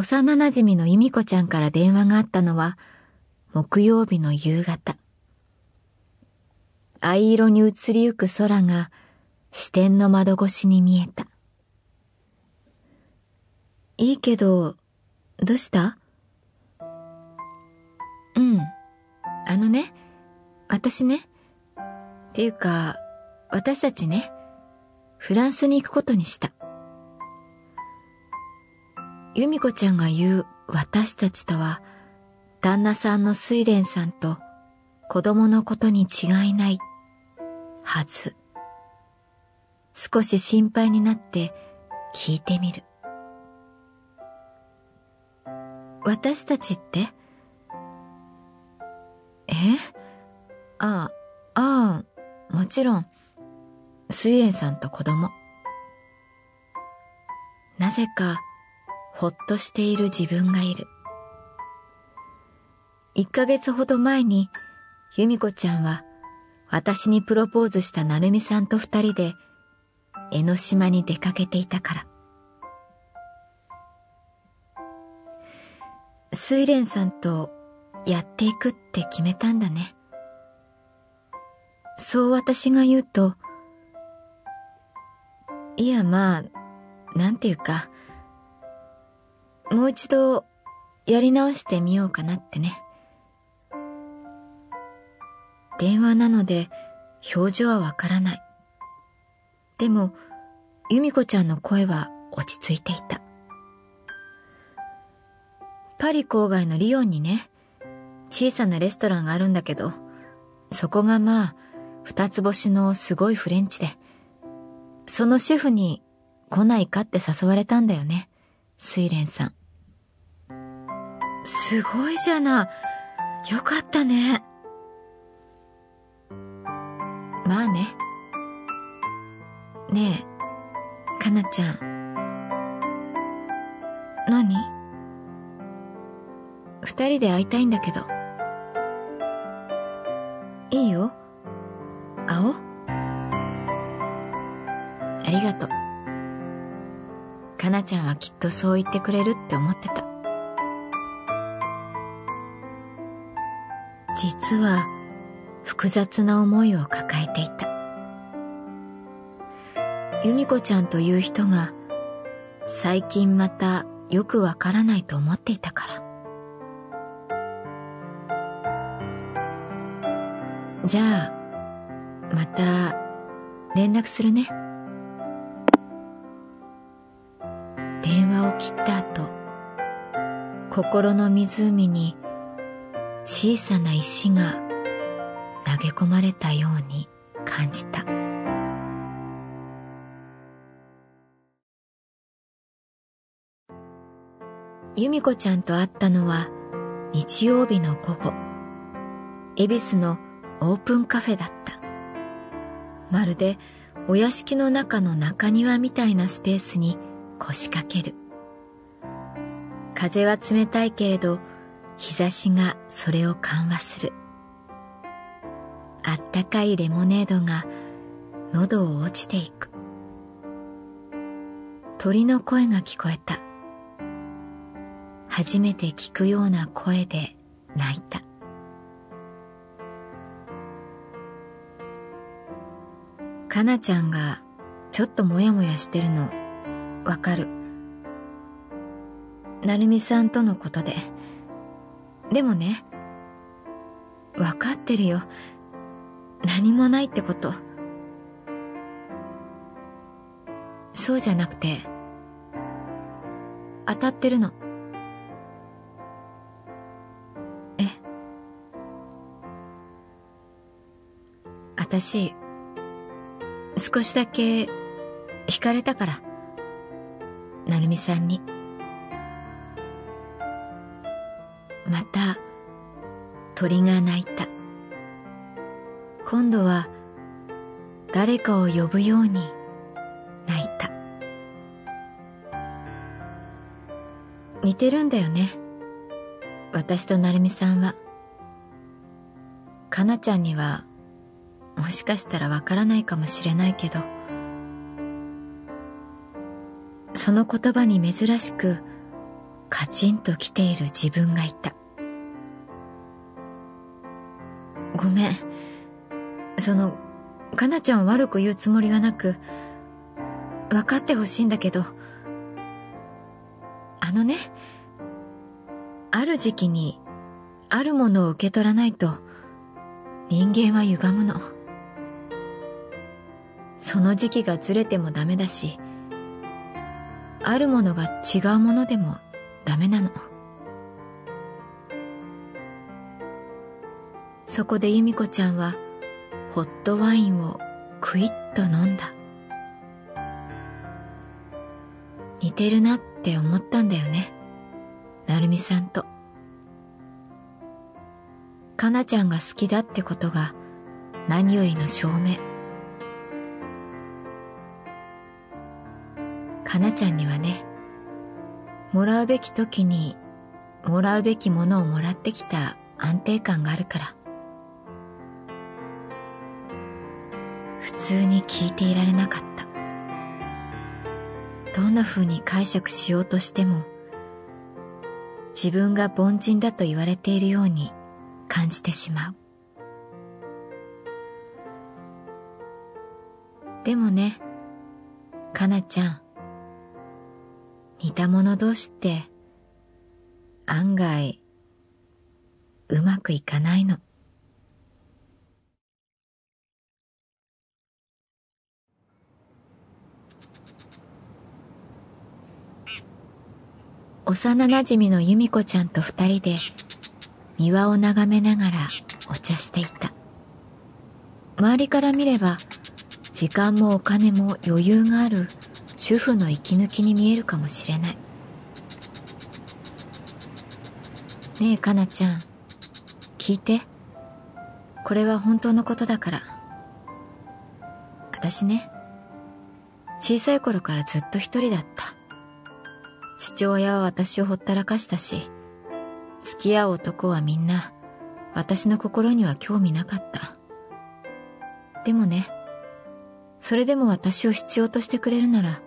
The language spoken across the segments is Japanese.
幼馴染の由美子ちゃんから電話があったのは木曜日の夕方。藍色に移りゆく空が視点の窓越しに見えた。いいけど、どうした？うん。あのね、私ね。っていうか、私たちね、フランスに行くことにした。由美子ちゃんが言う私たちとは、旦那さんの睡蓮さんと子供のことに違いないはず。少し心配になって聞いてみる。私たちって？え？ああ、ああ、もちろん、睡蓮さんと子供。なぜか、ほっとしている自分がいる。一ヶ月ほど前に、由美子ちゃんは私にプロポーズした成美さんと二人で江ノ島に出かけていたから。睡蓮さんとやっていくって決めたんだね。そう私が言うと、いやまあ、なんていうか、もう一度やり直してみようかなってね。電話なので表情はわからない。でも、由美子ちゃんの声は落ち着いていた。パリ郊外のリヨンにね、小さなレストランがあるんだけど、そこがまあ、二つ星のすごいフレンチで、そのシェフに来ないかって誘われたんだよね、睡蓮さん。すごいじゃない。よかったね。まあね。ねえ、かなちゃん。何？二人で会いたいんだけど。いいよ。会おう。ありがとう。かなちゃんはきっとそう言ってくれるって思実は複雑な思いを抱えていた。由美子ちゃんという人が最近またよくわからないと思っていたから。じゃあまた連絡するね。電話を切った後心の湖に小さな石が投げ込まれたように感じた。由美子ちゃんと会ったのは日曜日の午後。恵比寿のオープンカフェだった。まるでお屋敷の中の中庭みたいなスペースに腰掛ける。風は冷たいけれど日差しがそれを緩和する。あったかいレモネードが喉を落ちていく。鳥の声が聞こえた。初めて聞くような声で泣いた。かなちゃんがちょっともやもやしてるのわかる。なるみさんとのことででもねわかってるよ。何もないってこと。そうじゃなくて当たってるの。え？私少しだけ惹かれたから。成美さんに。また鳥が鳴いた。今度は誰かを呼ぶように泣いた。似てるんだよね。私と成美さんは。かなちゃんにはもしかしたらわからないかもしれないけど。その言葉に珍しくカチンと来ている自分がいた。そのかなちゃんを悪く言うつもりはなく分かってほしいんだけどあのねある時期にあるものを受け取らないと人間は歪むの。その時期がずれてもダメだしあるものが違うものでもダメなの。そこで由美子ちゃんはホットワインをクイッと飲んだ。似てるなって思ったんだよね。成美さんと。かなちゃんが好きだってことが何よりの証明。かなちゃんにはねもらうべき時にもらうべきものをもらってきた安定感があるから。通に聞いていられなかった。どんな風に解釈しようとしても自分が凡人だと言われているように感じてしまう。でもねかなちゃん似た者同士って案外うまくいかないの。幼なじみの由美子ちゃんと二人で庭を眺めながらお茶していた。周りから見れば時間もお金も余裕がある主婦の息抜きに見えるかもしれない。ねえかなちゃん。聞いて。これは本当のことだから。私ね小さい頃からずっと一人だった。父親は私をほったらかしたし、付き合う男はみんな、私の心には興味なかった。でもね、それでも私を必要としてくれるなら、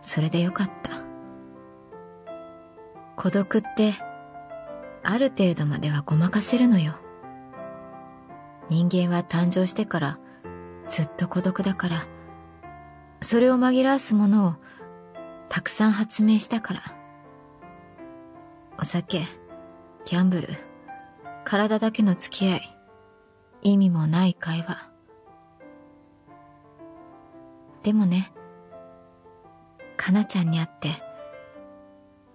それでよかった。孤独って、ある程度まではごまかせるのよ。人間は誕生してからずっと孤独だから、それを紛らわすものをたくさん発明したから。お酒、ギャンブル、体だけの付き合い、意味もない会話。でもね、かなちゃんに会って、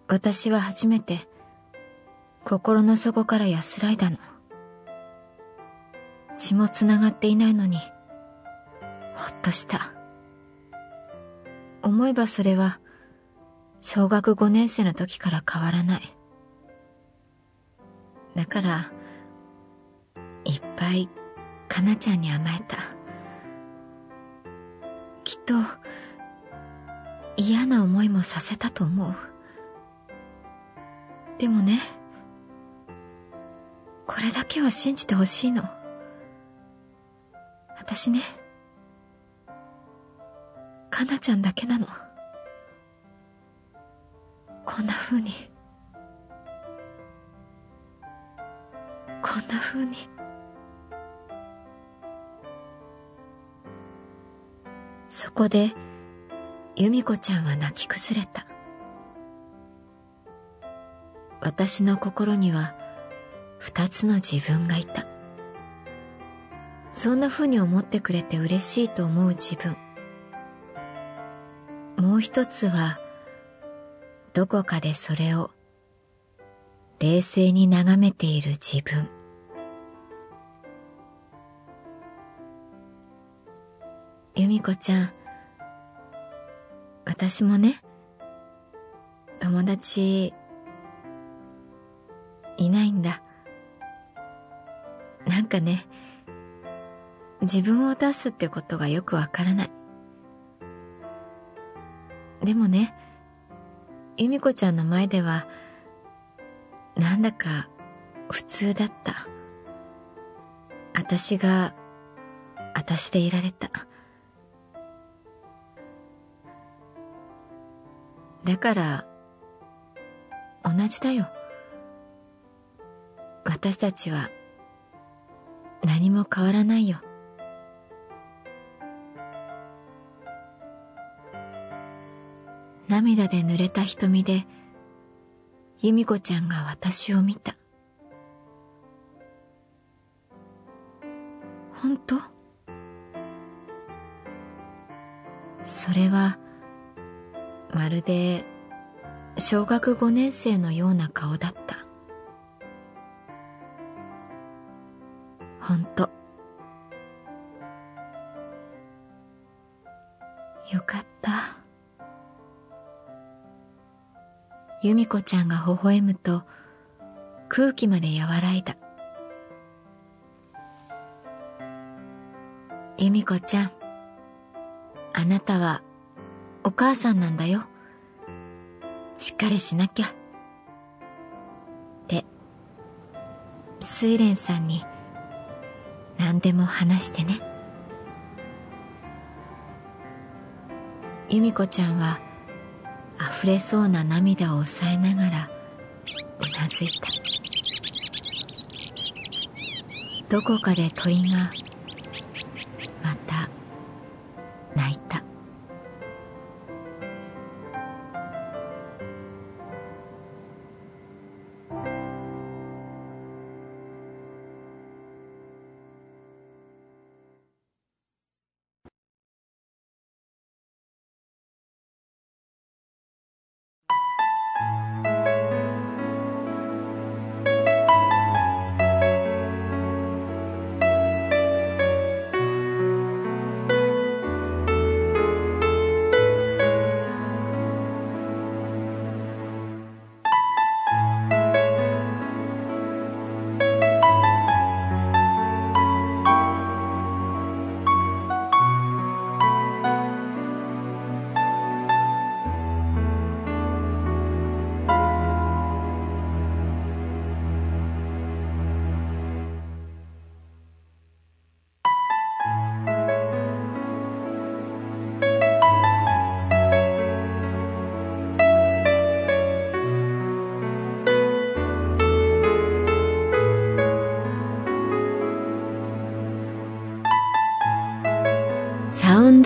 私は初めて心の底から安らいだの。血もつながっていないのに、ほっとした。思えばそれは、小学5年生の時から変わらない。だから、いっぱいかなちゃんに甘えた。きっと、嫌な思いもさせたと思う。でもねこれだけは信じてほしいの私ねかなちゃんだけなのこんな風に。こんな風に。そこで由美子ちゃんは泣き崩れた。私の心には二つの自分がいた。そんな風に思ってくれて嬉しいと思う自分。もう一つはどこかでそれを冷静に眺めている自分。由美子ちゃん私もね友達いないんだ。なんかね自分を出すってことがよくわからない。でもね由美子ちゃんの前ではなんだか普通だった。私が私でいられた。だから同じだよ。私たちは何も変わらないよ。涙で濡れた瞳で由美子ちゃんが私を見た。本当？それはまるで小学5年生のような顔だった。本当。由美子ちゃんが微笑むと空気まで和らいだ。由美子ちゃんあなたはお母さんなんだよ。しっかりしなきゃ。って睡蓮さんに何でも話してね。由美子ちゃんは溢れそうな涙を抑えながらうなずいた。どこかで鳥が